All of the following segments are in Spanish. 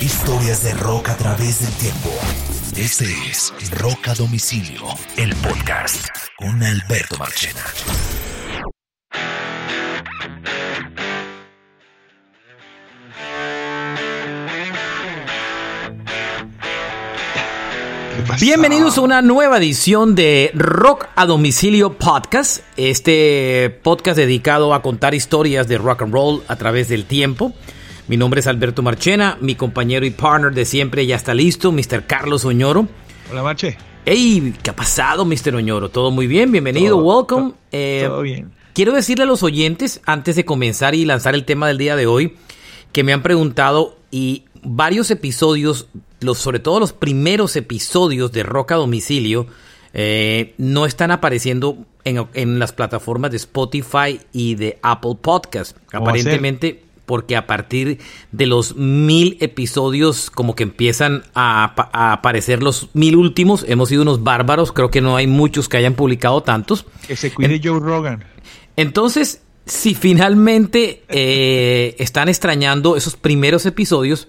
Historias de rock a través del tiempo. Este es Rock a Domicilio, el podcast con Alberto Marchena. Bienvenidos a una nueva edición de Rock a Domicilio Podcast, este podcast dedicado a contar historias de rock and roll a través del tiempo. Mi nombre es Alberto Marchena, mi compañero y partner de siempre ya está listo, Mr. Carlos Oñoro. Hola, Marche. Hey, ¿qué ha pasado, Mr. Oñoro? ¿Todo muy bien? Bienvenido, welcome. Eh, todo bien. Quiero decirle a los oyentes, antes de comenzar y lanzar el tema del día de hoy, que me han preguntado y varios episodios, los, sobre todo los primeros episodios de Rock a Domicilio, eh, no están apareciendo en, en, las plataformas de Spotify y de Apple Podcast. Aparentemente porque a partir de los mil episodios como que empiezan a, aparecer los mil últimos. Hemos sido unos bárbaros, creo que no hay muchos que hayan publicado tantos. Que se cuide Joe Rogan. Entonces, si finalmente eh, están extrañando esos primeros episodios,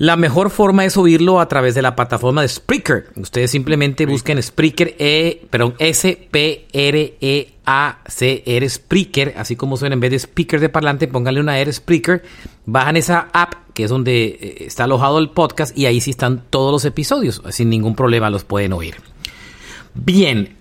la mejor forma es oírlo a través de la plataforma de Spreaker. Ustedes simplemente busquen Spreaker, e, perdón, S-P-R-E-A-C-R, Spreaker, así como suena en vez de speaker de parlante, pónganle una R, Spreaker. Bajan esa app, que es donde eh, está alojado el podcast, y ahí sí están todos los episodios. Sin ningún problema los pueden oír. Bien,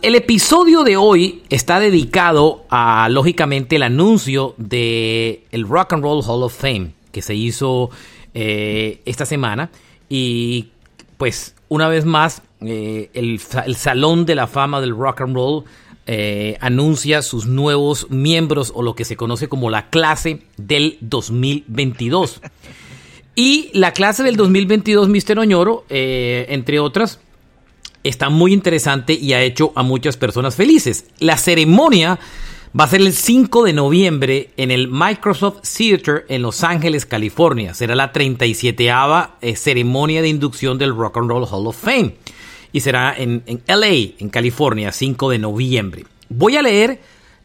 el episodio de hoy está dedicado a, lógicamente, el anuncio de el Rock and Roll Hall of Fame que se hizo eh, esta semana. Y pues una vez más, eh, el, Salón de la Fama del Rock and Roll eh, anuncia sus nuevos miembros o lo que se conoce como la clase del 2022. Y la clase del 2022, Mr. Oñoro, entre otras, está muy interesante y ha hecho a muchas personas felices. La ceremonia Va a ser el 5 de noviembre en el Microsoft Theater en Los Ángeles, California. Será la 37 eh, ceremonia de inducción del Rock and Roll Hall of Fame. Y será en, LA, en California, 5 de noviembre. Voy a leer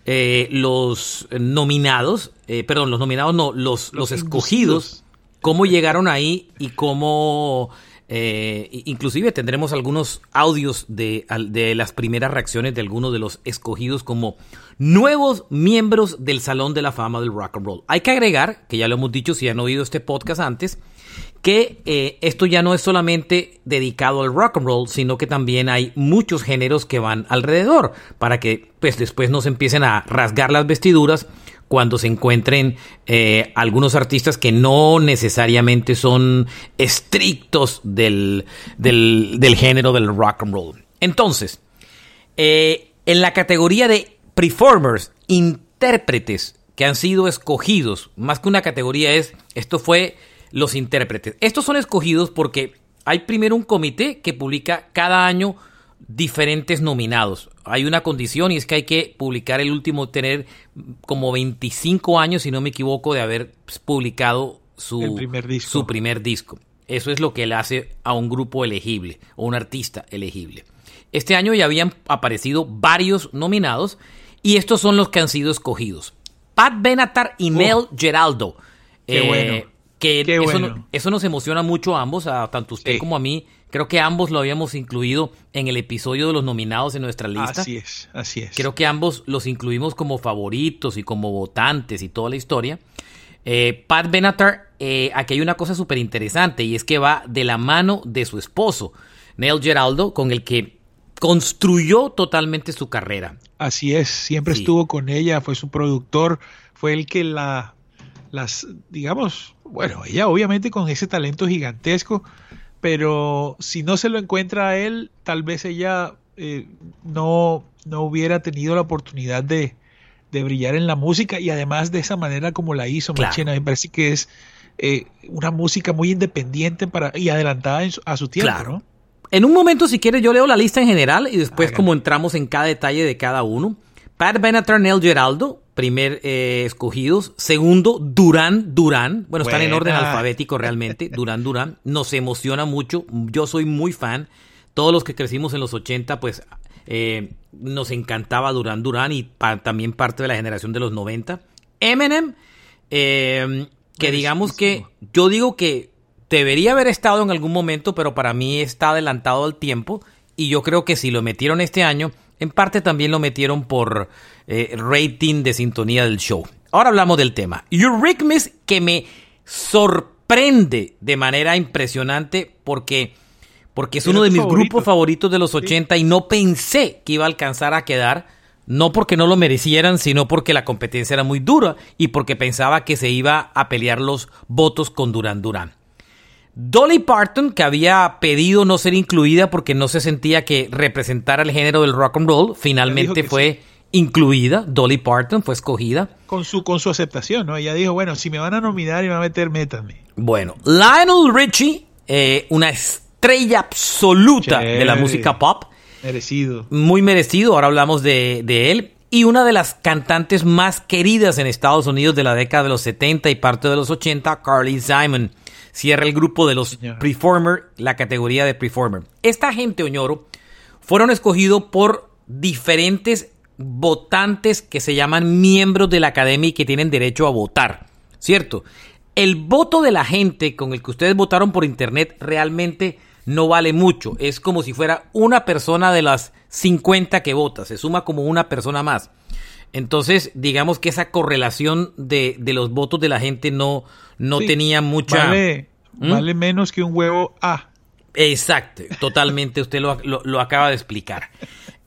eh, los nominados, eh, perdón, los nominados no, los, los, escogidos, cómo llegaron ahí y cómo... inclusive tendremos algunos audios de, de, las primeras reacciones de algunos de los escogidos como nuevos miembros del Salón de la Fama del Rock and Roll. Hay que agregar, que ya lo hemos dicho si han oído este podcast antes, que eh, esto ya no es solamente dedicado al rock and roll, sino que también hay muchos géneros que van alrededor, para que pues después no se empiecen a rasgar las vestiduras cuando se encuentren eh, algunos artistas que no necesariamente son estrictos del, del, género del rock and roll. Entonces, eh, en la categoría de performers, intérpretes que han sido escogidos, más que una categoría es, esto fue los intérpretes. Estos son escogidos porque hay primero un comité que publica cada año diferentes nominados. Hay una condición y es que hay que publicar el último, tener como 25 años, si no me equivoco, de haber publicado su primer disco. Su primer disco. Eso es lo que le hace a un grupo elegible o un artista elegible. Este año ya habían aparecido varios nominados y estos son los que han sido escogidos. Pat Benatar y Nel Geraldo. Qué eh, bueno. Que eso, nos emociona mucho a ambos, a tanto usted como a mí. Creo que ambos lo habíamos incluido en el episodio de los nominados en nuestra lista. Así es, así es. Creo que ambos los incluimos como favoritos y como votantes y toda la historia. Eh, Pat Benatar, eh, aquí hay una cosa súper interesante y es que va de la mano de su esposo, Neil Geraldo, con el que construyó totalmente su carrera. Así es, siempre estuvo con ella, fue su productor, fue el que la, las, digamos, bueno, ella obviamente con ese talento gigantesco, pero si no se lo encuentra a él, tal vez ella eh, no, no hubiera tenido la oportunidad de, de, brillar en la música y además de esa manera como la hizo Machena, me parece que es eh, una música muy independiente para, y adelantada a su tiempo, claro. En un momento, si quieres, yo leo la lista en general y después como entramos en cada detalle de cada uno. Pat Benatar, Geraldo, primer eh, escogidos. Segundo, Durán Durán. Bueno, están en orden alfabético realmente. Durán Durán. Nos emociona mucho. Yo soy muy fan. Todos los que crecimos en los 80, pues eh, nos encantaba Durán Durán y también parte de la generación de los 90. Eminem, eh, que digamos que yo digo que debería haber estado en algún momento, pero para mí está adelantado el tiempo. Y yo creo que si lo metieron este año, en parte también lo metieron por eh, rating de sintonía del show. Ahora hablamos del tema. Eurythmics que me sorprende de manera impresionante porque, porque es uno de mis grupos favoritos de los 80 y no pensé que iba a alcanzar a quedar. No porque no lo merecieran, sino porque la competencia era muy dura y porque pensaba que se iba a pelear los votos con Duran Duran. Dolly Parton, que había pedido no ser incluida porque no se sentía que representara el género del rock and roll, finalmente fue incluida. Dolly Parton fue escogida. Con su, con su aceptación, ¿no? Ella dijo, bueno, si me van a nominar y me van a meter, métanme. Bueno, Lionel Richie, eh, una estrella absoluta de la música pop. Merecido. Muy merecido, ahora hablamos de, de él. Y una de las cantantes más queridas en Estados Unidos de la década de los 70 y parte de los 80, Carly Simon cierra el grupo de los Preformer, la categoría de Preformer. Esta gente, Oñoro, fueron escogidos por diferentes votantes que se llaman miembros de la academia y que tienen derecho a votar, ¿cierto? El voto de la gente con el que ustedes votaron por internet realmente no vale mucho. Es como si fuera una persona de las 50 que vota, se suma como una persona más. Entonces, digamos que esa correlación de, los votos de la gente no, no tenía mucha... Vale, ¿Mm? vale, menos que un huevo A. Exacto, totalmente, usted lo, acaba de explicar.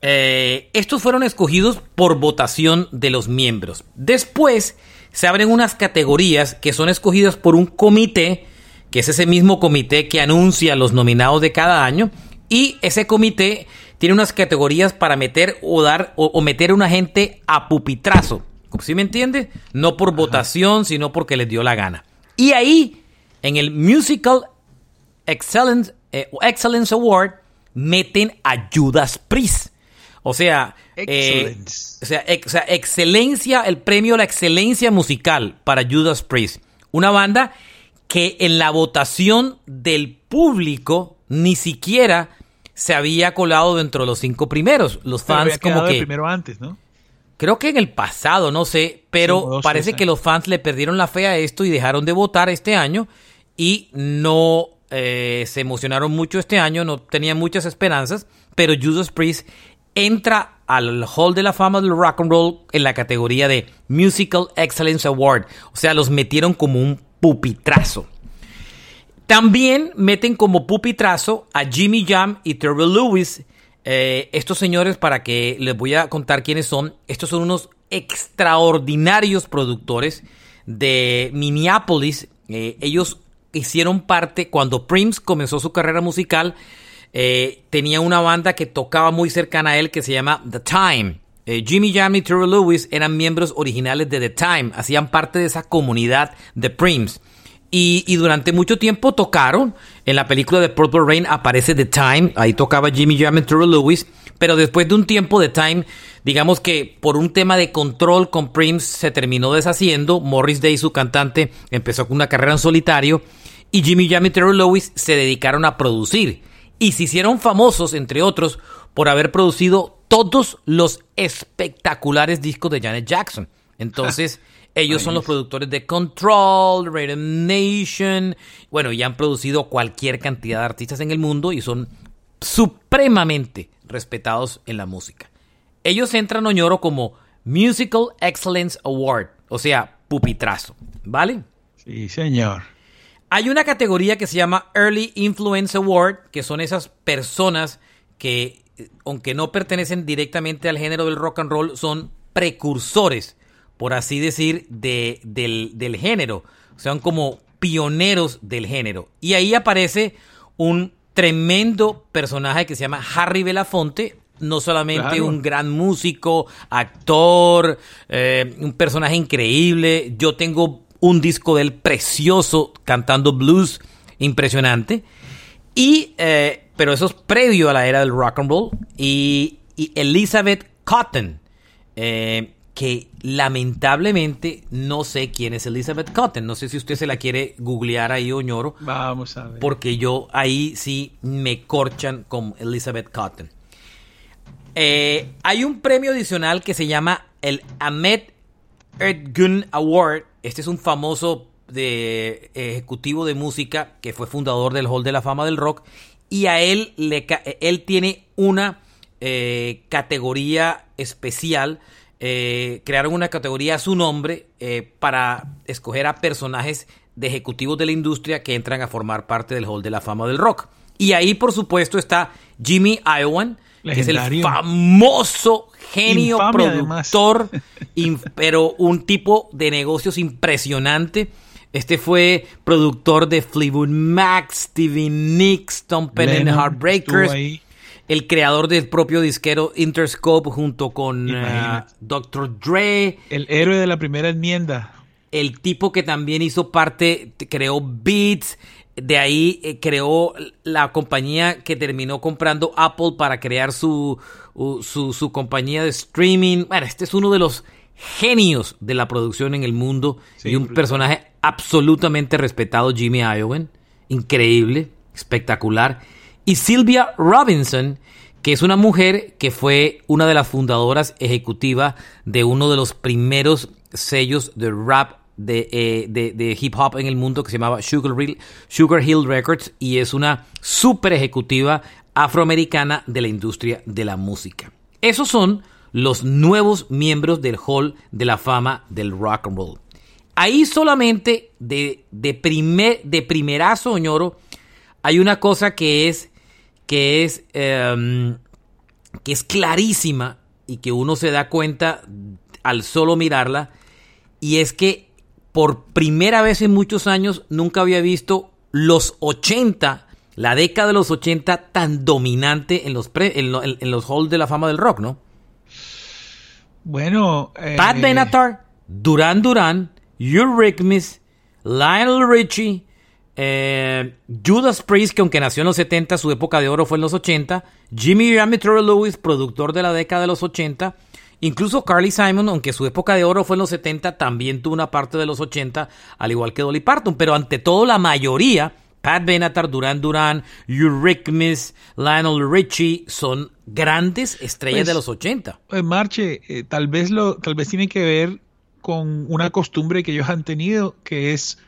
Eh, estos fueron escogidos por votación de los miembros. Después se abren unas categorías que son escogidas por un comité, que es ese mismo comité que anuncia los nominados de cada año, y ese comité tiene unas categorías para meter o dar o, meter a una gente a pupitrazo. ¿Sí me entiende? No por votación, sino porque les dio la gana. Y ahí, en el Musical Excellence, eh, Excellence Award, meten a Judas Priest. O sea, eh, o, sea, o sea, excelencia, el premio a la excelencia musical para Judas Priest. Una banda que en la votación del público ni siquiera se había colado dentro de los cinco primeros. Los fans como que... primero antes, ¿no? Creo que en el pasado, no sé, pero parece que los fans le perdieron la fe a esto y dejaron de votar este año y no eh, se emocionaron mucho este año, no tenían muchas esperanzas, pero Judas Priest entra al Hall de la Fama del Rock and Roll en la categoría de Musical Excellence Award, o sea, los metieron como un pupitrazo. También meten como pupitrazo a Jimmy Jam y Terry Lewis. Eh, estos señores, para que les voy a contar quiénes son, estos son unos extraordinarios productores de Minneapolis. Eh, ellos hicieron parte, cuando Prince comenzó su carrera musical, eh, tenía una banda que tocaba muy cercana a él que se llama The Time. Jimmy Jam y Terry Lewis eran miembros originales de The Time, hacían parte de esa comunidad de Prince. Y, durante mucho tiempo tocaron. En la película de Purple Rain aparece The Time. Ahí tocaba Jimmy Jam y Terry Lewis. Pero después de un tiempo The Time, digamos que por un tema de control con Prince se terminó deshaciendo. Morris Day, su cantante, empezó con una carrera en solitario. Y Jimmy Jam y Terry Lewis se dedicaron a producir. Y se hicieron famosos, entre otros, por haber producido todos los espectaculares discos de Janet Jackson. Entonces... Ellos son los productores de Control, Rhythm Nation. Bueno, y han producido cualquier cantidad de artistas en el mundo y son supremamente respetados en la música. Ellos entran Oñoro como Musical Excellence Award, o sea, pupitrazo, ¿vale? Sí, señor. Hay una categoría que se llama Early Influence Award, que son esas personas que, aunque no pertenecen directamente al género del rock and roll, son precursores por así decir, de, del, género. Son como pioneros del género. Y ahí aparece un tremendo personaje que se llama Harry Belafonte, no solamente un gran músico, actor, eh, un personaje increíble. Yo tengo un disco de él precioso cantando blues impresionante. Y, eh, pero eso es previo a la era del rock and roll. Y, y Elizabeth Cotton. Eh, que lamentablemente no sé quién es Elizabeth Cotton. No sé si usted se la quiere googlear ahí, Oñoro. Vamos a ver. Porque yo ahí sí me corchan con Elizabeth Cotton. Eh, hay un premio adicional que se llama el Ahmed Ergun Award. Este es un famoso de ejecutivo de música que fue fundador del Hall de la Fama del Rock y a él le él tiene una eh, categoría especial. Eh, crearon una categoría a su nombre eh, para escoger a personajes de ejecutivos de la industria que entran a formar parte del Hall de la Fama del Rock. Y ahí, por supuesto, está Jimmy Iowine, que es el famoso genio productor, pero un tipo de negocios impresionante. Este fue productor de Fleetwood Mac, Stevie Nicks, Tom Penn Heartbreakers. El creador del propio disquero Interscope junto con eh, Dr. Dre. El héroe de la primera enmienda. El tipo que también hizo parte, creó Beats, de ahí eh, creó la compañía que terminó comprando Apple para crear su, su, compañía de streaming. Bueno, este es uno de los genios de la producción en el mundo y un personaje absolutamente respetado, Jimmy Iovine. Increíble, espectacular. Y Sylvia Robinson, que es una mujer que fue una de las fundadoras ejecutivas de uno de los primeros sellos de rap eh, de, de, hip hop en el mundo que se llamaba Sugar Hill, Sugar Hill Records y es una super ejecutiva afroamericana de la industria de la música. Esos son los nuevos miembros del Hall de la Fama del Rock and Roll. Ahí solamente de, de, primer, de primerazo, ñoro, hay una cosa que es, que es, em, que es clarísima y que uno se da cuenta al solo mirarla, y es que por primera vez en muchos años nunca había visto los 80, la década de los 80 tan dominante en los, en, los halls de la fama del rock, ¿no? Bueno. Eh... Pat Benatar, Duran Duran, Eurythmics, Lionel Richie, eh, Judas Priest, que aunque nació en los 70, su época de oro fue en los 80, Jimmy Amateur Lewis, productor de la década de los 80, Incluso Carly Simon, aunque su época de oro fue en los 70, también tuvo una parte de los 80, al igual que Dolly Parton. Pero ante todo, la mayoría, Pat Benatar, Duran Duran, Eurythmics, Lionel Richie, son grandes estrellas de pues, los 80. Pues Marche, eh, tal, vez lo, tal vez tiene que ver con una costumbre que ellos han tenido, que es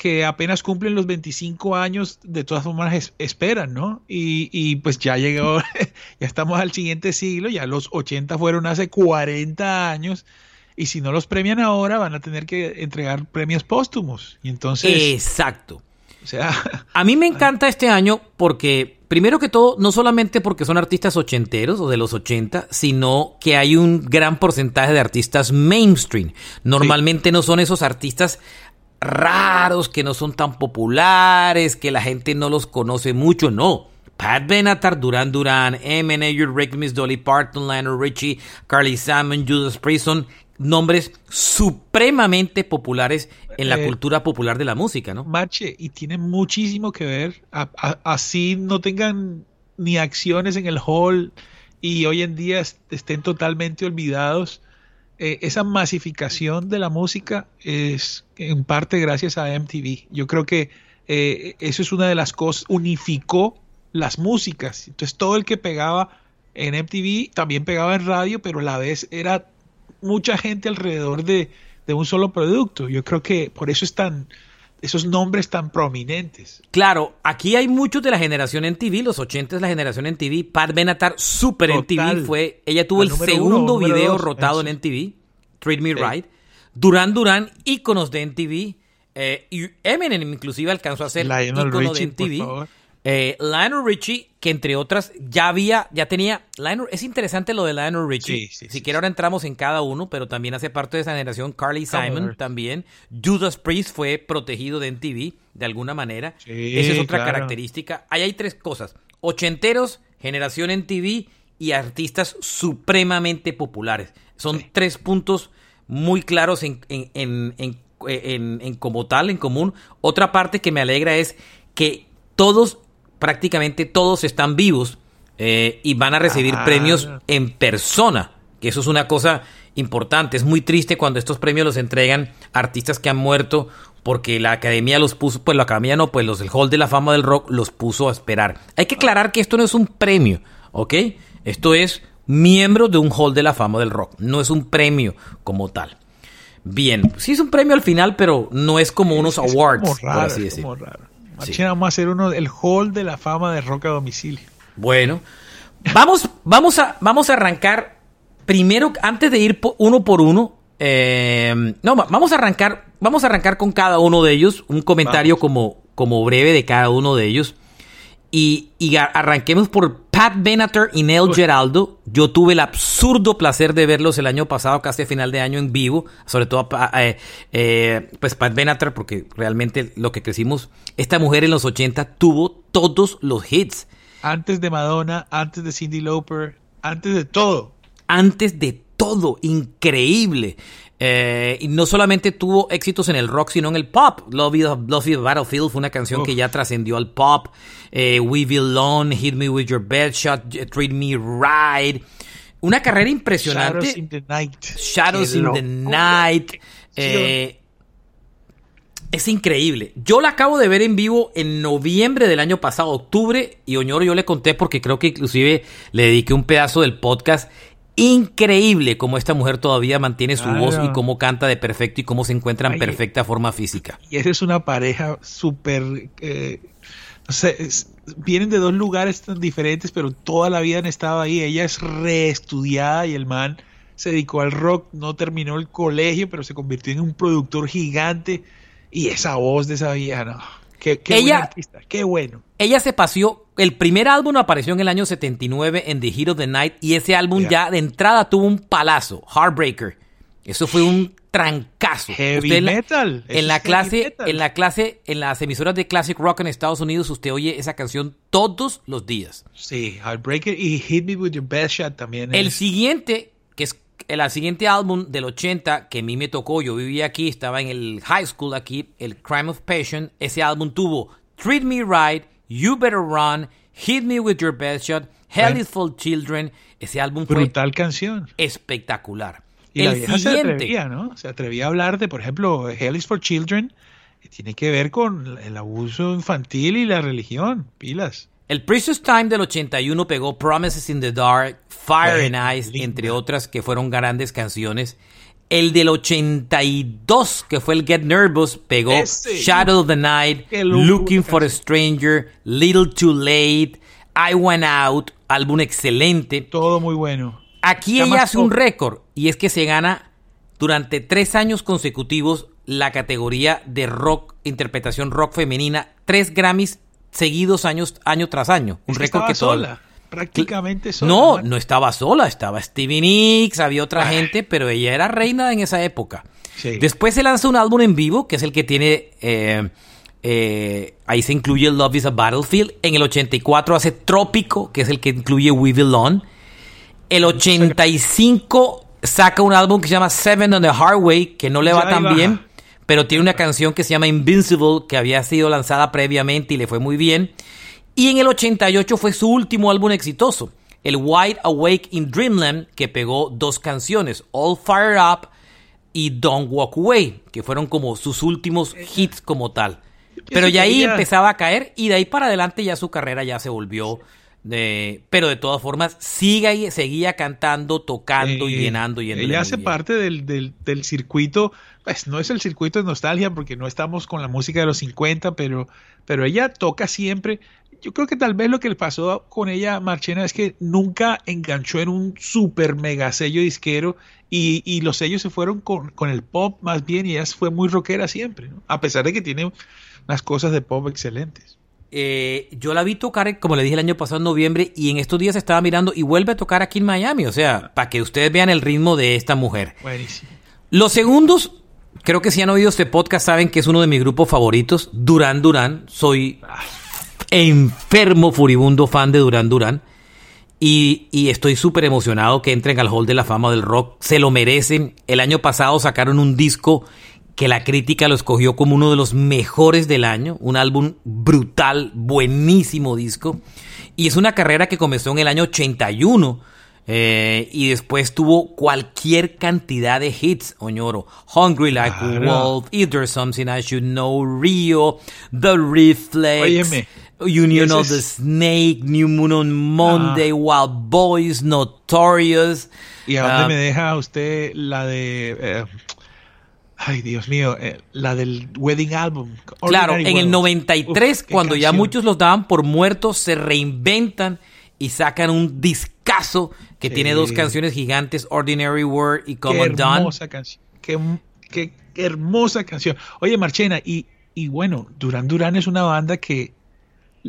que apenas cumplen los 25 años, de todas formas esperan, ¿no? Y, pues ya llegó, ya estamos al siguiente siglo, ya los 80 fueron hace 40 años, y si no los premian ahora, van a tener que entregar premios póstumos. Y entonces... Exacto. O sea... A mí me encanta este año porque, primero que todo, no solamente porque son artistas ochenteros o de los 80, sino que hay un gran porcentaje de artistas mainstream. Normalmente no son esos artistas raros, que no son tan populares, que la gente no los conoce mucho, no. Pat Benatar, Duran Duran, Eminem, Rick Miss Dolly Parton, Lionel Richie, Carly Salmon, Judas Priest son nombres supremamente populares en la eh, cultura popular de la música, ¿no? Marche, y tiene muchísimo que ver, así no tengan ni acciones en el hall y hoy en día estén totalmente olvidados eh, esa masificación de la música es en parte gracias a MTV. Yo creo que eh, eso es una de las cosas, unificó las músicas. Entonces todo el que pegaba en MTV también pegaba en radio, pero a la vez era mucha gente alrededor de, de un solo producto. Yo creo que por eso están esos nombres tan prominentes. Claro, aquí hay muchos de la generación en TV, los 80 es la generación en TV. Pat Benatar, super en TV, fue, ella tuvo el segundo video rotado en NTV, Treat Me Right. Duran Duran, íconos de NTV. Eh, y Eminem inclusive alcanzó a ser ícono de NTV. Eh, Lionel Richie, que entre otras ya había, ya tenía, es interesante lo de Lionel Richie, si quiere ahora entramos en cada uno, pero también hace parte de esa generación, Carly Simon también, Judas Priest fue protegido de MTV de alguna manera, esa es otra característica, ahí hay tres cosas, ochenteros, generación MTV y artistas supremamente populares, son tres puntos muy claros en, en, en, en, como tal, en común, otra parte que me alegra es que todos prácticamente todos están vivos eh, y van a recibir ah. premios en persona, que eso es una cosa importante. Es muy triste cuando estos premios los entregan artistas que han muerto porque la academia los puso, pues la academia no, pues los del Hall de la Fama del Rock los puso a esperar. Hay que aclarar que esto no es un premio, ¿ok? Esto es miembro de un Hall de la Fama del Rock, no es un premio como tal. bien. Sí es un premio al final, pero no es como unos awards, por así decirlo. Vamos a hacer uno el hall de la fama de rock a domicilio. Bueno, vamos, vamos a, vamos a arrancar primero, antes de ir uno por uno. Eh, no, vamos a arrancar, vamos a arrancar con cada uno de ellos, un comentario como, como breve de cada uno de ellos. Y, arranquemos por Pat Benatar y Neil Geraldo. Yo tuve el absurdo placer de verlos el año pasado, casi a final de año en vivo. Sobre todo, eh, eh, pues Pat Benatar, porque realmente lo que crecimos, esta mujer en los 80 tuvo todos los hits. Antes de Madonna, antes de Cindy Lauper, antes de todo. Antes de todo, increíble. Eh, y no solamente tuvo éxitos en el rock, sino en el pop. Love You, Battlefield fue una canción que ya trascendió al pop. Eh, We Belong, Hit Me With Your Bed Shot, Treat Me Right. Una carrera impresionante. Shadows in the Night. Shadows in the Night. Eh, es increíble. Yo la acabo de ver en vivo en noviembre del año pasado, octubre, y Oñoro yo le conté porque creo que inclusive le dediqué un pedazo del podcast increíble cómo esta mujer todavía mantiene su voz y cómo canta de perfecto y cómo se encuentra en perfecta forma física. Y esa es una pareja súper... Eh, no sé, vienen de dos lugares tan diferentes, pero toda la vida han estado ahí. Ella es reestudiada y el man se dedicó al rock, no terminó el colegio, pero se convirtió en un productor gigante. Y esa voz de esa vieja, no. Qué, qué artista, qué bueno. Ella se paseó, el primer álbum apareció en el año 79 en The Heat of the Night y ese álbum ya de entrada tuvo un palazo, Heartbreaker. Eso fue un trancazo. Heavy metal. En la clase, en la clase, en las emisoras de classic rock en Estados Unidos, usted oye esa canción todos los días. Sí, Heartbreaker y Hit Me With Your Best Shot también. El siguiente, que es el siguiente álbum del 80 que a mí me tocó, yo vivía aquí, estaba en el high school aquí, el Crime of Passion, ese álbum tuvo Treat Me Right, You Better Run, Hit Me With Your Best Shot, Hell is for Children, ese álbum fue brutal canción. Espectacular. Y el la se atrevía, ¿no? Se atrevía a hablar de, por ejemplo, Hell is for Children, que tiene que ver con el abuso infantil y la religión, pilas. El Precious Time del 81 pegó Promises in the Dark, Fire and Ice, entre otras que fueron grandes canciones. El del 82, que fue el Get Nervous, pegó Shadow of the Night, Looking for a Stranger, Little Too Late, I Went Out, álbum excelente. Todo muy bueno. Aquí ella hace un récord y es que se gana durante tres años consecutivos la categoría de rock, interpretación rock femenina, tres Grammys seguidos años, año tras año. Un récord que sola. Prácticamente sola. No, no estaba sola, estaba Stevie Nicks, había otra ah. gente, pero ella era reina en esa época. Después se lanza un álbum en vivo, que es el que tiene, eh, eh, ahí se incluye Love is a Battlefield. En el 84 hace Trópico, que es el que incluye We Belong. El 85 saca un álbum que se llama Seven on the Hard Way, que no le va tan bien pero tiene una canción que se llama Invincible, que había sido lanzada previamente y le fue muy bien. Y en el 88 fue su último álbum exitoso, el Wide Awake in Dreamland, que pegó dos canciones, All Fired Up y Don't Walk Away, que fueron como sus últimos hits como tal. Pero ya ahí empezaba a caer y de ahí para adelante ya su carrera ya se volvió pero de todas formas, sigue, seguía cantando, tocando y llenando. y ella hace parte del, del, circuito, pues no es el circuito de nostalgia porque no estamos con la música de los 50, pero, pero ella toca siempre. Yo creo que tal vez lo que le pasó con ella, Marchena, es que nunca enganchó en un super mega sello disquero y, y los sellos se fueron con, con, el pop más bien y ella fue muy rockera siempre, a pesar de que tiene unas cosas de pop excelentes. Eh, yo la vi tocar, como le dije el año pasado en noviembre, y en estos días estaba mirando y vuelve a tocar aquí en Miami. O sea, para que ustedes vean el ritmo de esta mujer. Buenísimo. Los segundos, creo que si han oído este podcast saben que es uno de mis grupos favoritos, Durán Durán. Soy enfermo, furibundo fan de Durán Durán. Y, y estoy súper emocionado que entren al Hall de la Fama del Rock. Se lo merecen. El año pasado sacaron un disco que la crítica lo escogió como uno de los mejores del año, un álbum brutal, buenísimo disco, y es una carrera que comenzó en el año 81 eh, y después tuvo cualquier cantidad de hits, Oñoro, Hungry Like a Wolf, Is There Something I Should Know, Rio, The Reflex, Union of the Snake, New Moon on Monday, ah. Wild Boys, Notorious. ¿Y a dónde ah, me deja usted la de... Eh, Ay, Dios mío, eh, la del Wedding Album. claro, en el 93, cuando ya muchos los daban por muertos, se reinventan y sacan un discazo que tiene dos canciones gigantes, Ordinary World y Come qué hermosa Canción. Qué, hermosa canción. Oye, Marchena, y, y bueno, Duran Duran es una banda que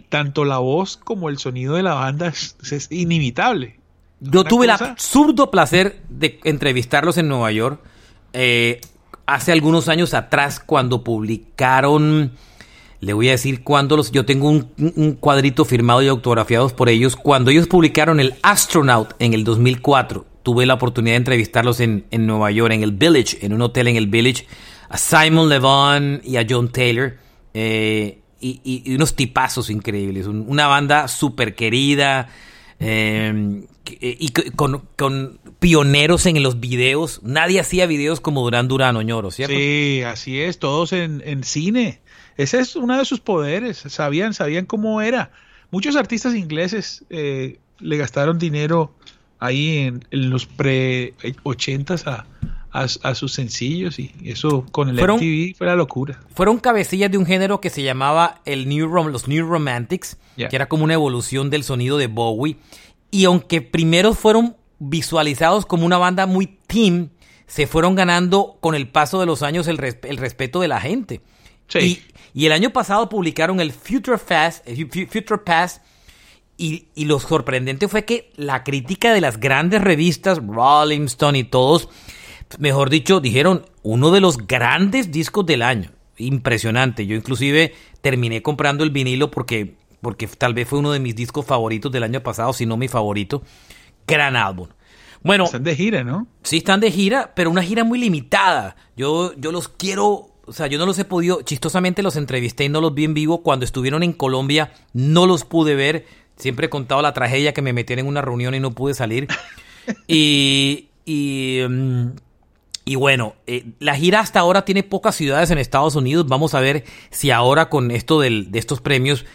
tanto la voz como el sonido de la banda es, inimitable. Yo tuve el absurdo placer de entrevistarlos en Nueva York eh, hace algunos años atrás cuando publicaron le voy a decir cuándo los. Yo tengo un, cuadrito firmado y autografiados por ellos. Cuando ellos publicaron el Astronaut en el 2004, tuve la oportunidad de entrevistarlos en, Nueva York, en el Village, en un hotel en el Village, a Simon Levon y a John Taylor. Eh, y, unos tipazos increíbles. una banda súper querida. Eh, y con, pioneros en los videos. Nadie hacía videos como Durán Durán Oñoro, ¿cierto? Sí, así es, todos en, en cine. Ese es uno de sus poderes, sabían, sabían cómo era. Muchos artistas ingleses eh, le gastaron dinero ahí en, los pre-80s a, a, sus sencillos y eso con el fueron, MTV fue la locura. Fueron cabecillas de un género que se llamaba el New los New Romantics, que era como una evolución del sonido de Bowie. Y aunque primero fueron visualizados como una banda muy team, se fueron ganando con el paso de los años el, el respeto de la gente. Y, el año pasado publicaron el Future Fast, Future Past, y, y, lo sorprendente fue que la crítica de las grandes revistas, Rolling Stone y todos, mejor dicho, dijeron uno de los grandes discos del año. Impresionante. Yo inclusive terminé comprando el vinilo porque, porque tal vez fue uno de mis discos favoritos del año pasado, si no mi favorito. Gran álbum. Bueno, están de gira, ¿no? Sí, están de gira, pero una gira muy limitada. Yo, yo los quiero o sea, yo no los he podido, chistosamente los entrevisté y no los vi en vivo. Cuando estuvieron en Colombia no los pude ver. Siempre he contado la tragedia que me metieron en una reunión y no pude salir. y, y, mm, y bueno, eh, la gira hasta ahora tiene pocas ciudades en Estados Unidos. Vamos a ver si ahora con esto del, de estos premios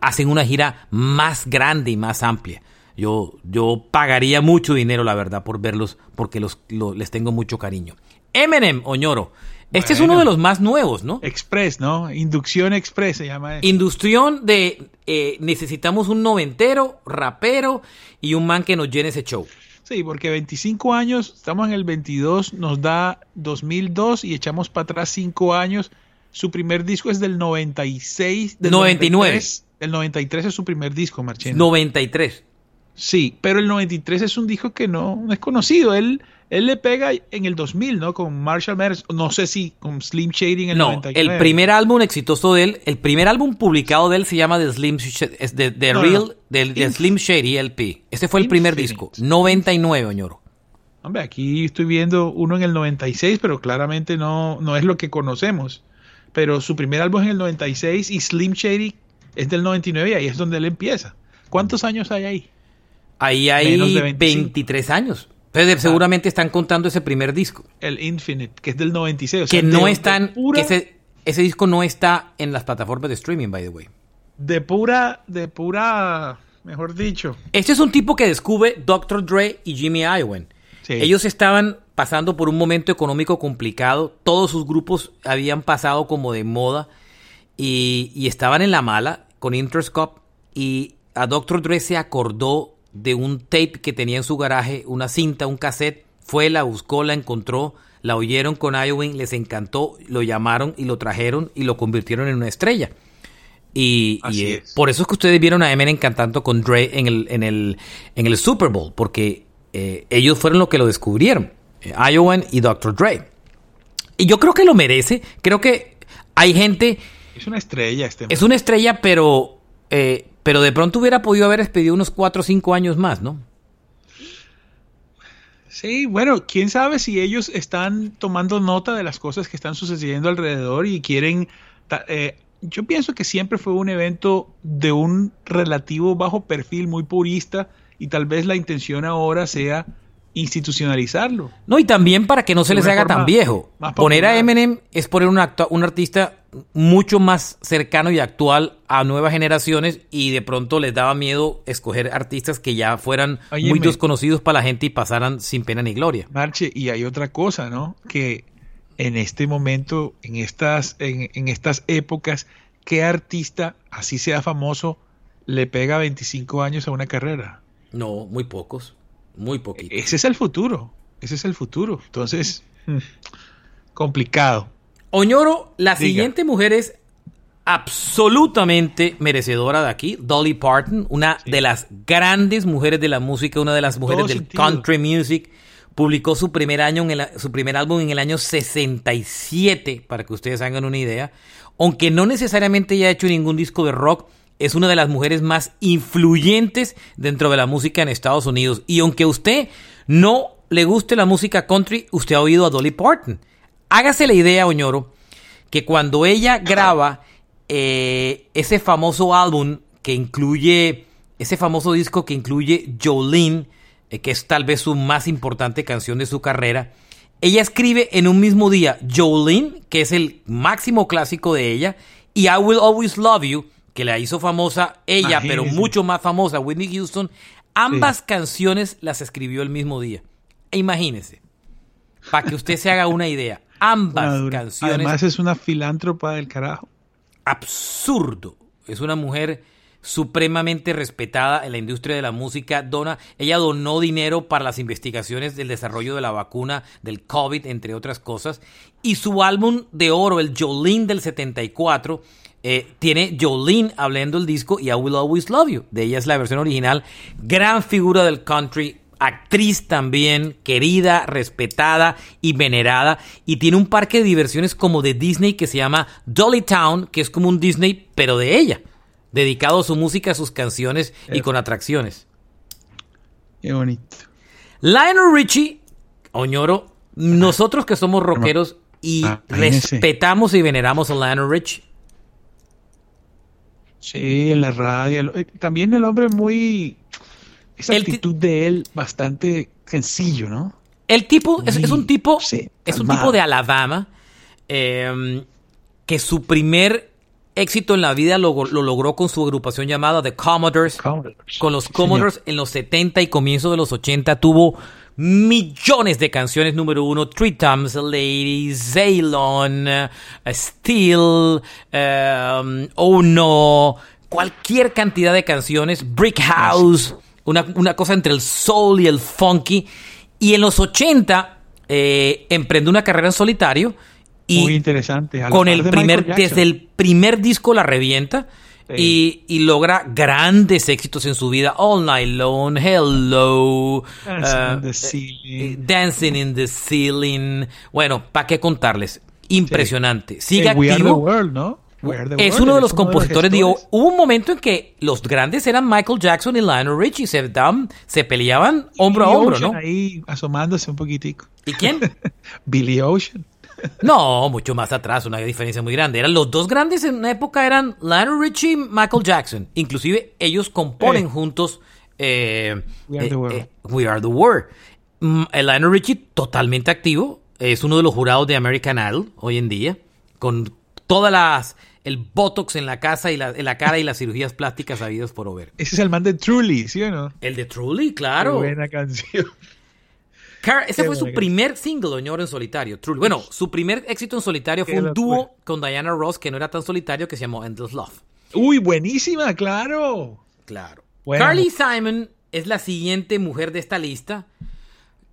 hacen una gira más grande y más amplia. Yo, yo pagaría mucho dinero, la verdad, por verlos porque los, les tengo mucho cariño. Eminem, Oñoro. Este es uno de los más nuevos, ¿no? Express, ¿no? Inducción Express se llama eso. Inducción de eh, necesitamos un noventero, rapero y un man que nos llene ese show. Sí, porque 25 años, estamos en el 22, nos da 2002 y echamos para atrás 5 años. Su primer disco es del 96. Del 99. 93, el 93 es su primer disco, Marchena. 93. Sí, pero el 93 es un disco que no, no es conocido. Él él le pega en el 2000, ¿no? Con Marshall Mathers, no sé si con Slim Shady en el no, el primer álbum exitoso de él, el primer álbum publicado de él se llama The Slim, de, de Real, del Slim Shady LP. Ese fue el primer disco, 99, Oñoro. Hombre, aquí estoy viendo uno en el 96, pero claramente no, no es lo que conocemos. Pero su primer álbum es en el 96 y Slim Shady es del 99 y ahí es donde él empieza. ¿Cuántos años hay ahí? Ahí hay 23 años. Entonces, seguramente están contando ese primer disco. El Infinite, que es del 96. que no están. ese, ese disco no está en las plataformas de streaming, by the way. De pura. De pura. Mejor dicho. Este es un tipo que descubre Dr. Dre y Jimmy Iovine. Ellos estaban pasando por un momento económico complicado. Todos sus grupos habían pasado como de moda. Y, y estaban en la mala con Interscope. Y a Dr. Dre se acordó de un tape que tenía en su garaje, una cinta, un cassette, fue, la buscó, la encontró, la oyeron con Iowin, les encantó, lo llamaron y lo trajeron y lo convirtieron en una estrella. Y, eh, por eso es que ustedes vieron a Eminem cantando con Dre en el, en el, en el Super Bowl, porque eh, ellos fueron los que lo descubrieron, eh, y Dr. Dre. Y yo creo que lo merece, creo que hay gente... Es una estrella este. Es una estrella, pero eh, pero de pronto hubiera podido haber expedido unos 4 o 5 años más, ¿no? Sí, bueno, quién sabe si ellos están tomando nota de las cosas que están sucediendo alrededor y quieren... Eh, yo pienso que siempre fue un evento de un relativo bajo perfil, muy purista, y tal vez la intención ahora sea institucionalizarlo. No, y también para que no se les haga tan viejo. Poner a Eminem es poner un, un artista mucho más cercano y actual a nuevas generaciones y de pronto les daba miedo escoger artistas que ya fueran muy desconocidos para la gente y pasaran sin pena ni gloria. Marche, y hay otra cosa, ¿no? Que en este momento, en estas, en, estas épocas, ¿qué artista, así sea famoso, le pega 25 años a una carrera? No, muy pocos, muy poquitos. Ese es el futuro, ese es el futuro. Entonces, complicado. Oñoro, la siguiente mujer es absolutamente merecedora de aquí, Dolly Parton, una de las grandes mujeres de la música, una de las mujeres del country music. Publicó su primer, año en su primer álbum en el año 67, para que ustedes hagan una idea. Aunque no necesariamente haya hecho ningún disco de rock, es una de las mujeres más influyentes dentro de la música en Estados Unidos. Y aunque a usted no le guste la música country, usted ha oído a Dolly Parton. Hágase la idea, Oñoro, que cuando ella graba eh, ese famoso álbum que incluye, ese famoso disco que incluye Jolene, eh, que es tal vez su más importante canción de su carrera, ella escribe en un mismo día Jolene, que es el máximo clásico de ella, y I Will Always Love You, que la hizo famosa ella, pero mucho más famosa, Whitney Houston. Ambas canciones las escribió el mismo día. E imagínese, para que usted se haga una idea, ambas canciones. Además es una filántropa del carajo. Absurdo. Es una mujer supremamente respetada en la industria de la música. Dona, ella donó dinero para las investigaciones del desarrollo de la vacuna del COVID, entre otras cosas. Y su álbum de oro, el Jolene del 74, eh, tiene Jolene hablando el disco y I Will Always Love You. De ella es la versión original. Gran figura del country, actriz también, querida, respetada y venerada. Y tiene un parque de diversiones como de Disney que se llama Dolly Town, que es como un Disney, pero de ella dedicado a su música, a sus canciones y con atracciones. Qué bonito. Lionel Richie, Oñoro, nosotros que somos rockeros y ah, respetamos y veneramos a Lionel Richie. Sí, en la radio. Eh, también el hombre muy... Esa actitud de él bastante sencillo, ¿no? El tipo es, un tipo es un tipo de Alabama em, que su primer éxito en la vida lo, logró con su agrupación llamada The Commodores. Con los Commodores en los 70 y comienzos de los 80 tuvo millones de canciones número uno. Three Times Lady, Ceylon, uh, Steel, um, Oh No, cualquier cantidad de canciones. Brick House, una, una cosa entre el soul y el funky. Y en los 80 eh, emprendió una carrera en solitario y Muy interesante. con el primer, desde el primer disco la revienta. Y, logra grandes éxitos en su vida. All Night Long, Hello, Dancing, in, the ceiling. Bueno, ¿para qué contarles? Impresionante. Sigue activo. es uno de los compositores. Digo, hubo un momento en que los grandes eran Michael Jackson y Lionel Richie. Se, se peleaban hombro a hombro, ¿no? Ahí asomándose un poquitico. ¿Y quién? Billy Ocean. No, mucho más atrás, una diferencia muy grande. Eran los dos grandes en una época eran Lionel Richie y Michael Jackson. Inclusive ellos componen juntos eh, We, Are the World. Eh, We Are the World. Lionel Richie totalmente activo, es uno de los jurados de American Idol hoy en día, con todas las el botox en la casa y la, en la cara y las cirugías plásticas habidas por over. Ese es el man de Truly, ¿sí o no? El de Truly, claro. buena canción ese fue su primer single, Oñoro, en solitario. Bueno, su primer éxito en solitario fue un dúo con Diana Ross que no era tan solitario que se llamó Endless Love. Uy, buenísima, claro. Claro. Carly Simon es la siguiente mujer de esta lista.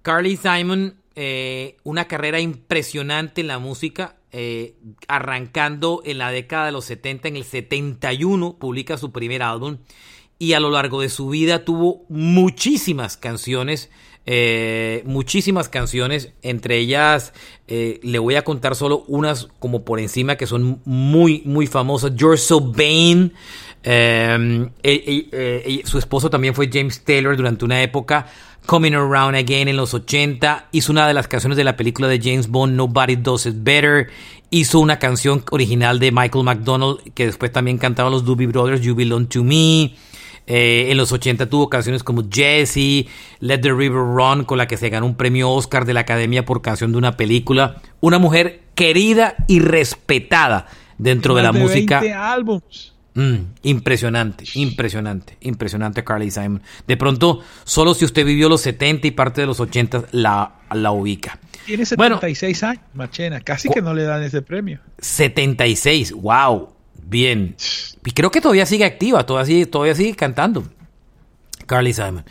Carly Simon, eh, una carrera impresionante en la música, eh, arrancando en la década de los 70, en el 71 publica su primer álbum y a lo largo de su vida tuvo muchísimas canciones eh, muchísimas canciones, entre ellas eh, le voy a contar solo unas como por encima que son muy, muy famosas. You're So eh, su esposo también fue James Taylor durante una época. Coming Around Again en los 80. Hizo una de las canciones de la película de James Bond, Nobody Does It Better. Hizo una canción original de Michael McDonald que después también cantaban los Doobie Brothers, You Belong to Me. Eh, en los 80 tuvo canciones como Jesse, Let the River Run, con la que se ganó un premio Oscar de la Academia por canción de una película. Una mujer querida y respetada dentro de la música. Mm, impresionante, impresionante, impresionante Carly Simon. De pronto, solo si usted vivió los 70 y parte de los 80 la, la ubica. Tiene 76 años, Machena, casi que no le dan ese premio. 76, wow, bien. Y creo que todavía sigue activa, todavía sigue, todavía sigue cantando. Carly Simon.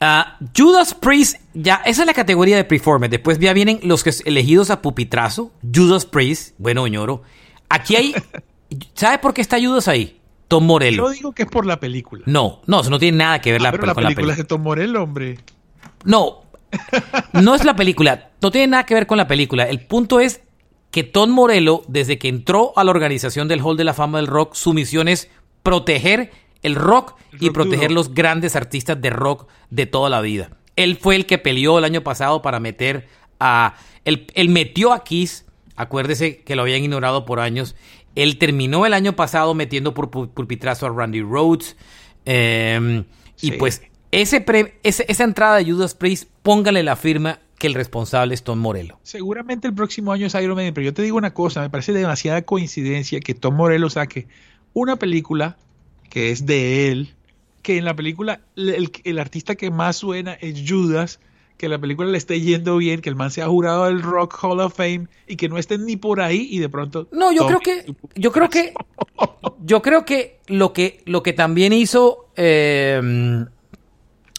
Ah, Judas Priest, ya, esa es la categoría de Preformed. Después ya vienen los que elegidos a pupitrazo. Judas Priest, bueno, ñoro. Aquí hay. ¿Sabe por qué está Judas ahí? Tom Morello. Yo digo que es por la película. No, no, eso no tiene nada que ver ah, la, pero la película. es de Tom Morello, hombre. No, no es la película. No tiene nada que ver con la película. El punto es que Tom Morello, desde que entró a la organización del Hall de la Fama del Rock, su misión es proteger el rock, y proteger los grandes artistas de rock de toda la vida. Él fue el que peleó el año pasado para meter a... Él, metió a Kiss, acuérdese que lo habían ignorado por años. Él terminó el año pasado metiendo por pulpitrazo a Randy Rhodes. Em, y pues ese, esa entrada de Judas Priest, póngale la firma que el responsable es Tom Morello. Seguramente el próximo año es Iron Maiden, pero yo te digo una cosa, me parece demasiada coincidencia que Tom Morello saque una película que es de él, que en la película el, artista que más suena es Judas, que la película le esté yendo bien, que el man se ha jurado al Rock Hall of Fame y que no estén ni por ahí y de pronto No, yo creo que yo creo que yo creo que lo que lo que también hizo eh,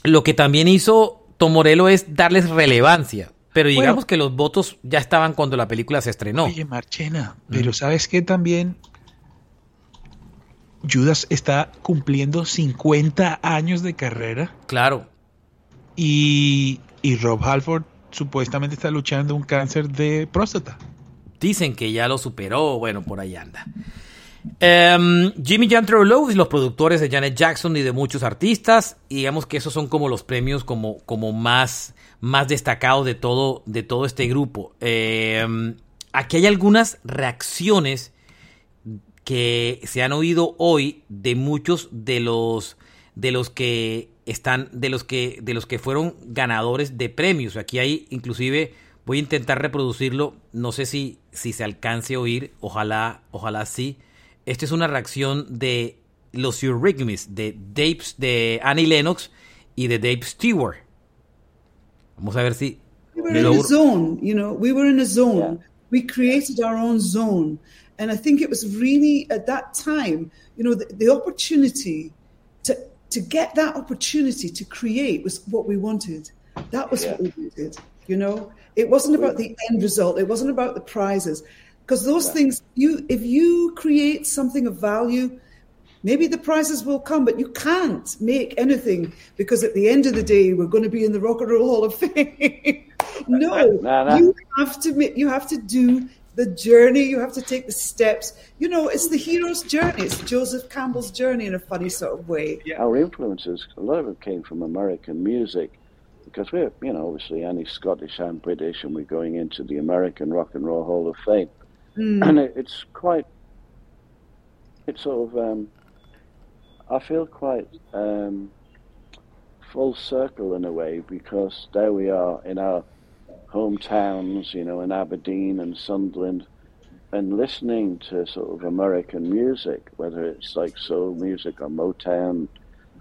lo que también hizo Tom Morello es darles relevancia. Pero digamos que los votos ya estaban cuando la película se estrenó. Oye, Marchena, pero ¿sabes qué también? Judas está cumpliendo 50 años de carrera. Claro. Y, Rob Halford supuestamente está luchando un cáncer de próstata. Dicen que ya lo superó, bueno, por ahí anda. Um, Jimmy Janter Lowe y los productores de Janet Jackson y de muchos artistas. Y digamos que esos son como los premios como, como más, más destacados de todo, de todo este grupo. Em, aquí hay algunas reacciones que se han oído hoy de muchos de los de los que están de los que de los que fueron ganadores de premios. Aquí hay inclusive voy a intentar reproducirlo, no sé si si se alcance a oír, ojalá ojalá sí. Esta es una reacción de los Eurythmics de Dave de Annie Lennox y de Dave Stewart. Vamos a ver si We were in a zone, you know, we were in a zone. We created our own zone. And I think it was really at that time, you know, the, the opportunity to to get that opportunity to create was what we wanted. That was yeah. what we wanted. You know, it wasn't about the end result. It wasn't about the prizes, because those yeah. things you if you create something of value, maybe the prizes will come, but you can't make anything because at the end of the day, we're going to be in the Rock and Roll Hall of Fame. no, nah, nah. you have to make, you have to do the journey. You have to take the steps. You know, it's the hero's journey. It's Joseph Campbell's journey in a funny sort of way. Yeah. Our influences, a lot of it came from American music because we're, you know, obviously any Scottish and British, and we're going into the American Rock and Roll Hall of Fame. Mm. And it, it's quite, it's sort of, um, I feel quite um, full circle in a way because there we are in our hometowns, you know, in Aberdeen and Sunderland, and listening to sort of American music, whether it's like soul music or Motown,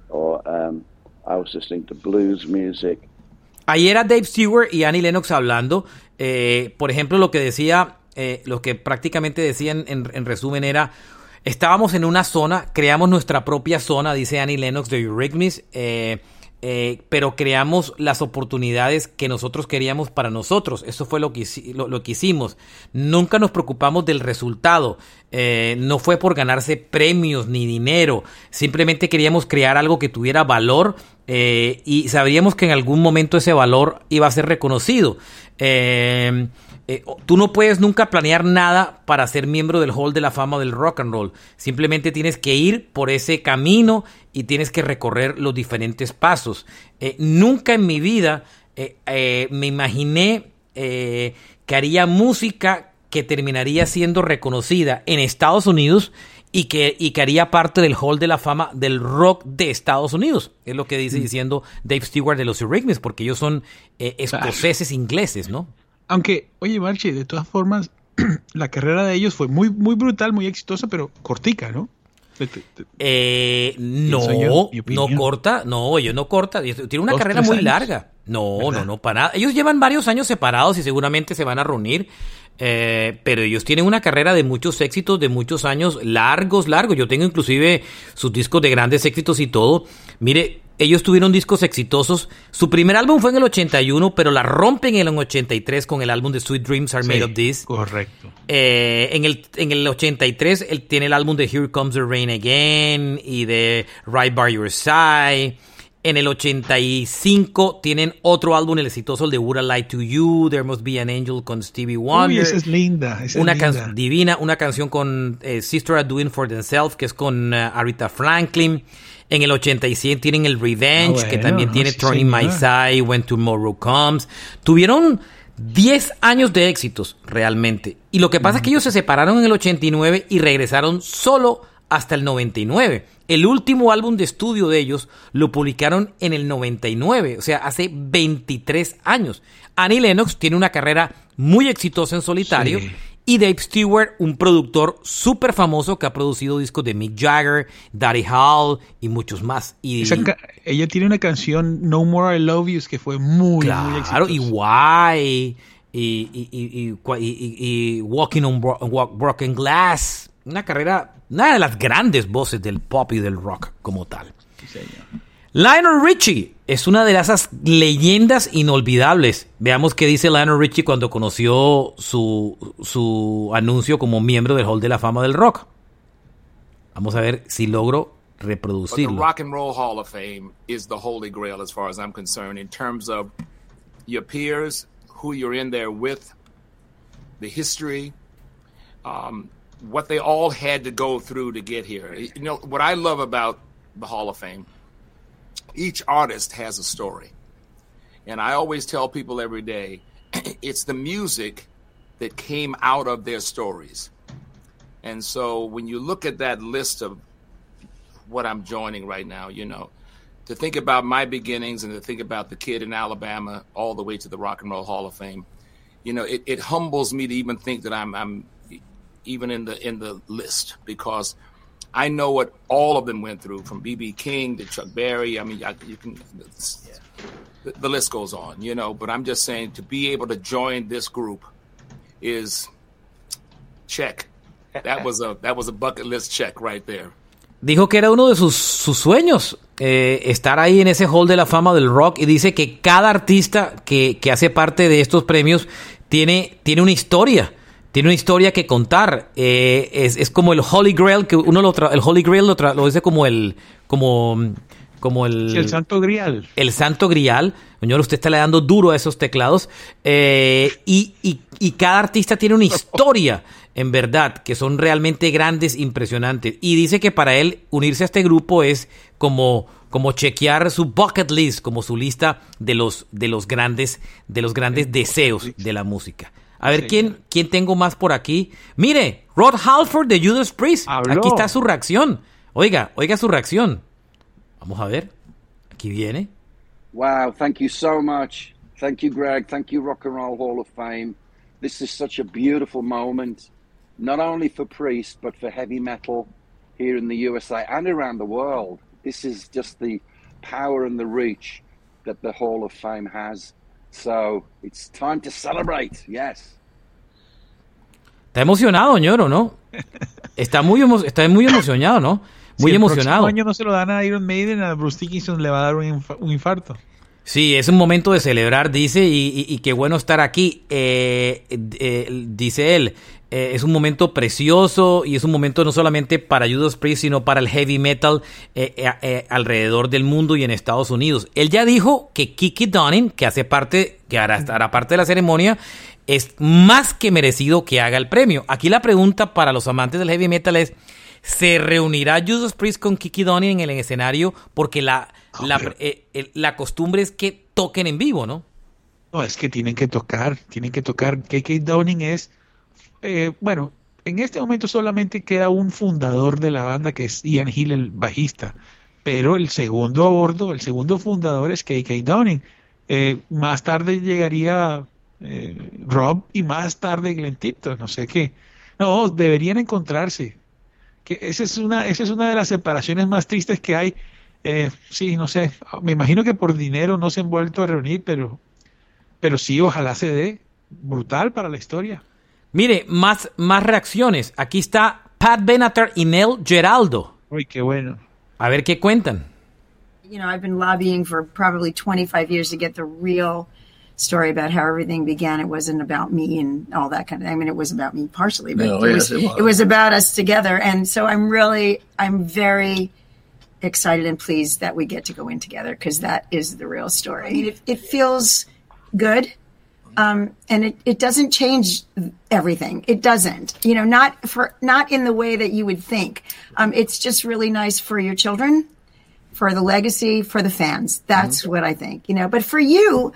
or um, I was listening to blues music. Ayer era Dave Stewart y Annie Lennox hablando. Eh, por ejemplo, lo que decía, eh, lo que prácticamente decían en, en, resumen era. Estábamos en una zona, creamos nuestra propia zona, dice Annie Lennox de Eurythmics. Eh, eh, pero creamos las oportunidades que nosotros queríamos para nosotros. Eso fue lo que, lo, que hicimos. Nunca nos preocupamos del resultado. No fue por ganarse premios ni dinero. Simplemente queríamos crear algo que tuviera valor eh, y sabíamos que en algún momento ese valor iba a ser reconocido. Eh, tú no puedes nunca planear nada para ser miembro del Hall de la Fama del Rock and Roll. Simplemente tienes que ir por ese camino y tienes que recorrer los diferentes pasos. Eh, nunca en mi vida eh, me imaginé que haría música que terminaría siendo reconocida en Estados Unidos y que, y que haría parte del Hall de la Fama del rock de Estados Unidos. Es lo que dice mm. diciendo Dave Stewart de los Eurythmics, porque ellos son escoceses ingleses, ¿no? Aunque, oye, Marche, de todas formas, la carrera de ellos fue muy, muy brutal, muy exitosa, pero cortica, ¿no? Eh, no, no corta, no, ellos no corta, tiene una carrera muy larga. No, no, no, para nada. Ellos llevan varios años separados y seguramente se van a reunir. Eh, pero ellos tienen una carrera de muchos éxitos, de muchos años largos, largos. Yo tengo inclusive sus discos de grandes éxitos y todo. Mire, ellos tuvieron discos exitosos. Su primer álbum fue en el 81, pero la rompen en el 83 con el álbum de Sweet Dreams Are Made of This. Correcto. Eh, en, el, en el 83 él tiene el álbum de Here Comes the Rain Again y de Right By Your Side. En el 85 tienen otro álbum, el exitoso, el de Would I Lie to You, There Must Be an Angel con Stevie Wonder. Uy, esa es linda. una canción divina, una canción con eh, Sister Are Doing for Themselves, que es con uh, Aretha Franklin. En el 87 tienen el Revenge, ah, que también tiene Turning My Side, When Tomorrow Comes. Tuvieron 10 años de éxitos, realmente. Y lo que pasa es que ellos se separaron en el 89 y regresaron solo hasta el 99. El último álbum de estudio de ellos lo publicaron en el 99, o sea, hace 23 años. Annie Lennox tiene una carrera muy exitosa en solitario. Y Dave Stewart, un productor súper famoso que ha producido discos de Mick Jagger, Daddy Hall y muchos más. Y, ella tiene una canción No More I Love You que fue muy, muy exitosa. Claro, y Why, y, y, Walking on Broken Glass. Una carrera una de las grandes voces del pop y del rock como tal. Lionel Richie es una de esas leyendas inolvidables. Veamos qué dice Lionel Richie cuando conoció su, su anuncio como miembro del Hall de la Fama del Rock. Vamos a ver si logro reproducirlo. the Rock and Roll Hall of Fame is the holy grail as far as I'm concerned in terms of your peers, who you're in there with, the history, um, what they all had to go through to get here. You know, what I love about the Hall of Fame, each artist has a story. And I always tell people every day, it's the music that came out of their stories. And so when you look at that list of what I'm joining right now, you know, to think about my beginnings and to think about the kid in Alabama all the way to the Rock and Roll Hall of Fame, you know, it, it humbles me to even think that I'm, I'm even in the in the list because I know what all of them went through from BB King to Chuck Berry. I mean, I, you can the, the list goes on, you know. But I'm just saying to be able to join this group is check. That was a that was a bucket list check right there. Dijo que era uno de sus, sus sueños eh, estar ahí en ese hall de la fama del rock y dice que cada artista que, que hace parte de estos premios tiene, tiene una historia tiene una historia que contar. Eh, es, como el Holy Grail, que uno lo el Holy Grail lo, lo, dice como el, como, como el, el Santo Grial. El Santo Grial. Señor, usted está le dando duro a esos teclados. Eh, y, y, cada artista tiene una historia, en verdad, que son realmente grandes, impresionantes. Y dice que para él unirse a este grupo es como como chequear su bucket list, como su lista de los, de los grandes, de los grandes deseos de la música. A ver, ¿quién, ¿quién tengo más por aquí? Mire, Rod Halford de Judas Priest. Aquí está su reacción. Oiga, oiga su reacción. Vamos a ver. Aquí viene. Wow, thank you so much. Thank you, Greg. Thank you, Rock and Roll Hall of Fame. This is such a beautiful moment, not only for Priest, but for heavy metal here in the USA and around the world. This is just the power and the reach that the Hall of Fame has. So it's time to celebrate. Yes. Está emocionado, ñoro, ¿no? Está muy, está muy emocionado, ¿no? Muy emocionado. El año no se lo dan a Iron Maiden, a Bruce Dickinson le va a dar un, infarto. Sí, es un momento de celebrar, dice, y, qué bueno estar aquí. Eh, eh, dice él, eh, es un momento precioso y es un momento no solamente para Judas Priest, sino para el heavy metal eh, eh, alrededor del mundo y en Estados Unidos. Él ya dijo que Kiki Dunning, que hace parte, que hará, hará parte de la ceremonia, es más que merecido que haga el premio. Aquí la pregunta para los amantes del heavy metal es, ¿se reunirá Judas Priest con Kiki Dunning en el escenario? Porque la, la, la costumbre es que toquen en vivo, ¿no? No, es que tienen que tocar, tienen que tocar. Kiki Dunning es eh, bueno, en este momento solamente queda un fundador de la banda que es Ian Hill, el bajista, pero el segundo a bordo, el segundo fundador es KK Downing. Eh, más tarde llegaría eh, Rob y más tarde Glenn Tipton, no sé qué. No, deberían encontrarse. que esa es una, esa es una de las separaciones más tristes que hay. Eh, sí, no sé, me imagino que por dinero no se han vuelto a reunir, pero, pero sí, ojalá se dé. Brutal para la historia. Mire, más, más reacciones. Aquí está Pat Benatar y Nel Geraldo. Uy, qué bueno. A ver qué cuentan. You know, I've been lobbying for probably 25 years to get the real story about how everything began. It wasn't about me and all that kind of. thing. I mean, it was about me partially, but no, it, yes, was, it, was, it was about us together. And so I'm really, I'm very excited and pleased that we get to go in together because that is the real story. I mean, it, it feels good. Um, and it, it doesn't change everything. It doesn't, you know, not for not in the way that you would think. Um, it's just really nice for your children, for the legacy, for the fans. That's mm-hmm. what I think, you know. But for you,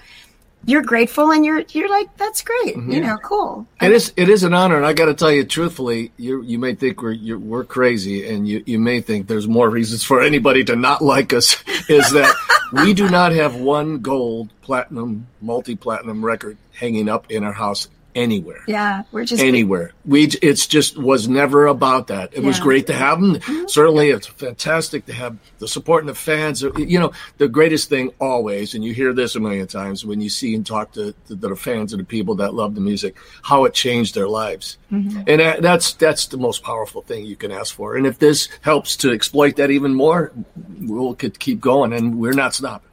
you're grateful and you're you're like that's great mm-hmm. you know cool it is it is an honor and i got to tell you truthfully you you may think we're we're crazy and you you may think there's more reasons for anybody to not like us is that we do not have one gold platinum multi platinum record hanging up in our house anywhere. Yeah, we're just anywhere. We it's just was never about that. It yeah. was great to have them. Mm-hmm. Certainly, it's fantastic to have the support and the fans. You know, the greatest thing always, and you hear this a million times when you see and talk to, to the fans and the people that love the music, how it changed their lives, mm-hmm. and that, that's that's the most powerful thing you can ask for. And if this helps to exploit that even more, we'll keep going, and we're not stopping.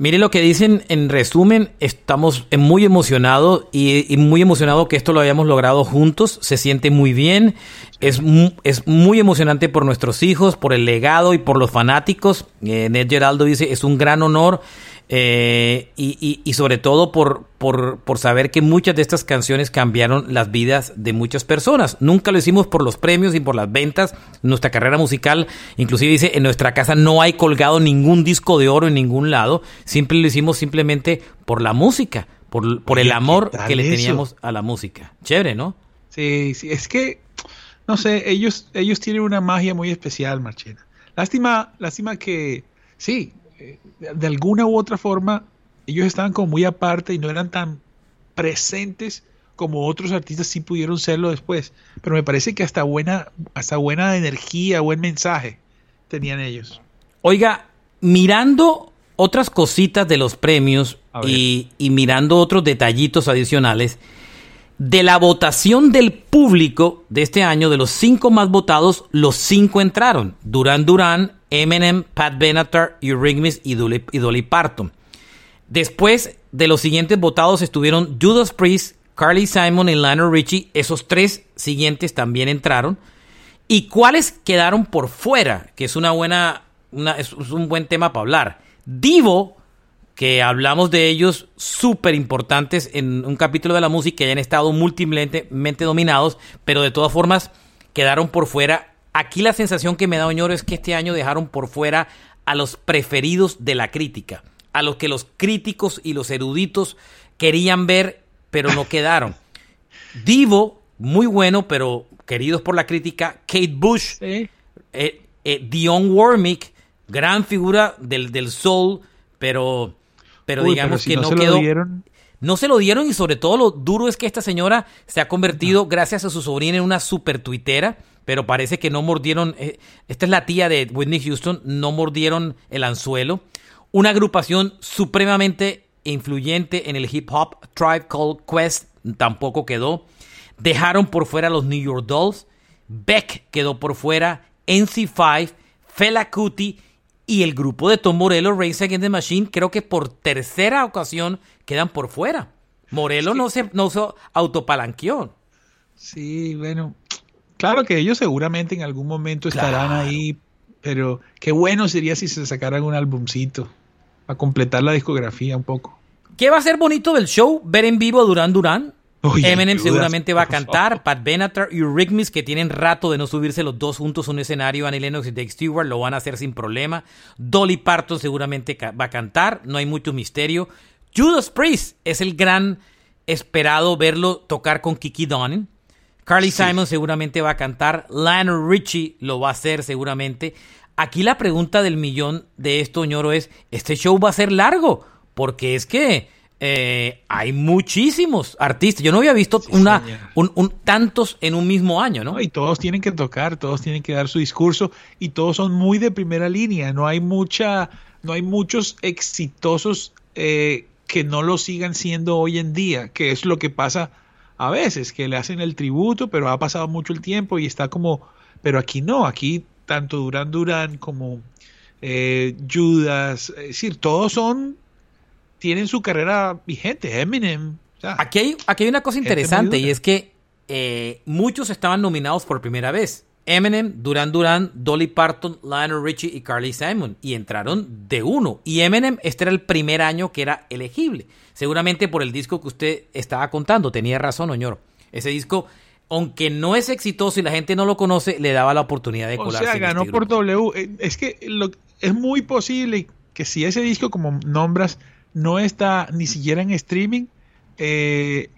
Mire lo que dicen en resumen, estamos muy emocionados y, muy emocionado que esto lo hayamos logrado juntos, se siente muy bien, es, es muy emocionante por nuestros hijos, por el legado y por los fanáticos. Eh, Ned Geraldo dice, es un gran honor eh, y, y, sobre todo por, por, por, saber que muchas de estas canciones cambiaron las vidas de muchas personas. Nunca lo hicimos por los premios y por las ventas. Nuestra carrera musical, inclusive dice, en nuestra casa no hay colgado ningún disco de oro en ningún lado. Siempre lo hicimos simplemente por la música, por, por el amor que le teníamos a la música. Chévere, ¿no? Sí, sí, es que, no sé, ellos, ellos tienen una magia muy especial, Marchena. Lástima, lástima que, sí, de alguna u otra forma, ellos estaban como muy aparte y no eran tan presentes como otros artistas sí pudieron serlo después. Pero me parece que hasta buena, hasta buena energía, buen mensaje tenían ellos. Oiga, mirando otras cositas de los premios y, y, mirando otros detallitos adicionales, de la votación del público de este año, de los cinco más votados, los cinco entraron. Duran Duran, Eminem, Pat Benatar, Eurythmics y Dolly, y Dolly Parton. Después de los siguientes votados estuvieron Judas Priest, Carly Simon y Lionel Richie. Esos tres siguientes también entraron. ¿Y cuáles quedaron por fuera? Que es una buena, es un buen tema para hablar. Divo, que hablamos de ellos súper importantes en un capítulo de la música que hayan estado múltiplemente dominados, pero de todas formas quedaron por fuera Aquí la sensación que me da Oñoro es que este año dejaron por fuera a los preferidos de la crítica, a los que los críticos y los eruditos querían ver, pero no quedaron. Divo, muy bueno, pero queridos por la crítica. Kate Bush, eh, eh, Dion Warmick, gran figura del, del soul, pero, pero digamos que no, quedó. No se lo dieron y sobre todo lo duro es que esta señora se ha convertido, gracias a su sobrina, en una super tuitera pero parece que no mordieron, eh, esta es la tía de Whitney Houston, no mordieron el anzuelo. Una agrupación supremamente influyente en el hip hop, Tribe Called Quest, tampoco quedó. Dejaron por fuera los New York Dolls, Beck quedó por fuera, NC5, Fela Kuti y el grupo de Tom Morello, Race Against the Machine, creo que por tercera ocasión quedan por fuera. Morello no se no se autopalanqueó. Sí, bueno, Claro que ellos seguramente en algún momento estarán ahí, pero qué bueno sería si se sacaran un álbumcito para completar la discografía un poco. ¿Qué va a ser bonito del show? Ver en vivo a Duran Eminem seguramente va a cantar. Pat Benatar y Rigmis, que tienen rato de no subirse los dos juntos a un escenario, Annie Lennox y Dave Stewart, lo van a hacer sin problema. Dolly Parton seguramente va a cantar. No hay mucho misterio. Judas Priest es el gran esperado verlo tocar con Kiki Donning. Carly Simon seguramente va a cantar. Lionel Richie lo va a hacer seguramente. Aquí la pregunta del millón de esto, ñoro, es: ¿este show va a ser largo? Porque es que eh, hay muchísimos artistas. Yo no había visto una, un, tantos en un mismo año, ¿no? Y todos tienen que tocar, todos tienen que dar su discurso y todos son muy de primera línea. No hay mucha, no hay muchos exitosos eh, que no lo sigan siendo hoy en día, que es lo que pasa a veces, que le hacen el tributo, pero ha pasado mucho el tiempo y está como, pero aquí no, aquí tanto Duran Duran como eh, Judas, es decir, todos son tienen su carrera vigente. Eminem. aquí, hay, aquí hay una cosa interesante y es que eh, muchos estaban nominados por primera vez. Eminem, Duran Duran, Dolly Parton, Lionel Richie y Carly Simon. Y entraron de uno. Y Eminem, este era el primer año que era elegible. Seguramente por el disco que usted estaba contando. Tenía razón, Oñoro. Ese disco, aunque no es exitoso y la gente no lo conoce, le daba la oportunidad de colarse. O sea, ganó este por W. Eh, es que es muy posible que si ese disco, como nombras, no está ni siquiera en streaming. Eh,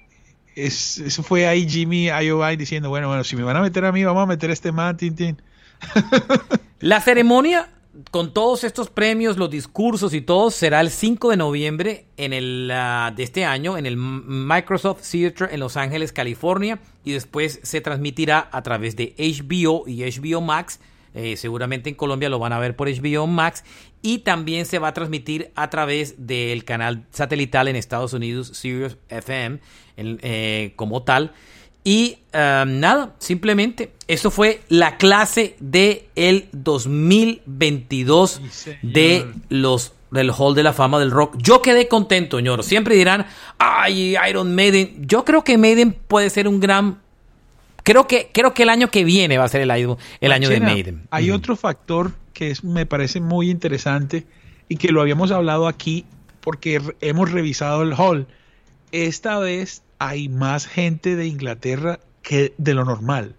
eso fue ahí Jimmy IOI diciendo, bueno, bueno, si me van a meter a mí, vamos a meter a este man, Tintín. La ceremonia con todos estos premios, los discursos y todo será el 5 de noviembre en el, ah, de este año en el Microsoft Theater en Los Ángeles, California y después se transmitirá a través de HBO y HBO Max eh, seguramente en Colombia lo van a ver por HBO Max y también se va a transmitir a través del canal satelital en Estados Unidos, Sirius FM, eh, como tal. Y um, nada, simplemente eso fue la clase de el 2022 de los del Hall de la Fama del Rock. Yo quedé contento, ñoro. Siempre dirán, ay, Iron Maiden. Yo creo que Maiden puede ser un gran Creo que, creo que el año que viene va a ser el año, el año de Maiden. Hay otro factor que es, me parece muy interesante y que lo habíamos hablado aquí porque hemos revisado el hall. Esta vez hay más gente de Inglaterra que de lo normal.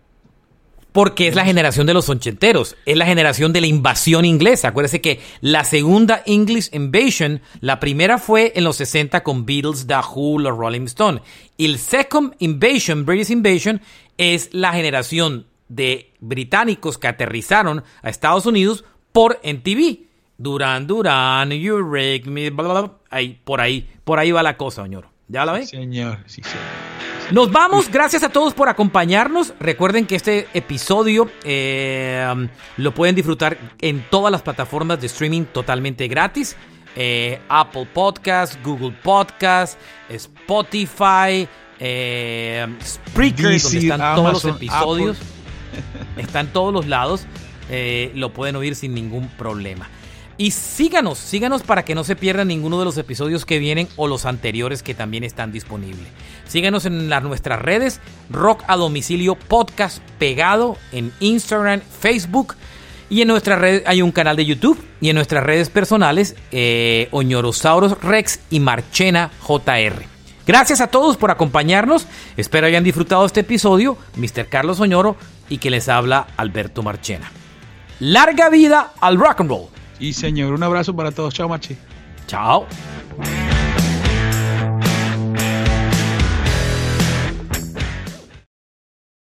Porque es la generación de los ochenteros, es la generación de la invasión inglesa. Acuérdese que la segunda English Invasion, la primera fue en los 60 con Beatles, The Who, los Rolling Stone. Y el Second Invasion, British Invasion, es la generación de británicos que aterrizaron a Estados Unidos por NTV. Duran Duran, You Rake Me, bla, bla, Ahí, por ahí, por ahí va la cosa, señor. ¿Ya la ve? Señor, sí, señor. Nos vamos, gracias a todos por acompañarnos. Recuerden que este episodio eh, lo pueden disfrutar en todas las plataformas de streaming totalmente gratis. Eh, Apple Podcast, Google Podcast, Spotify, eh, Spreaker, donde están todos los episodios. Están todos los lados. Eh, lo pueden oír sin ningún problema. Y síganos, síganos para que no se pierdan ninguno de los episodios que vienen o los anteriores que también están disponibles. Síganos en nuestras redes, Rock a Domicilio Podcast pegado en Instagram, Facebook. Y en nuestras redes hay un canal de YouTube. Y en nuestras redes personales, eh, Oñorosaurus Rex y Marchena JR. Gracias a todos por acompañarnos. Espero hayan disfrutado este episodio. Mr. Carlos Oñoro y que les habla Alberto Marchena. Larga vida al rock and roll. Y señor, un abrazo para todos. Chao, Machi. Chao.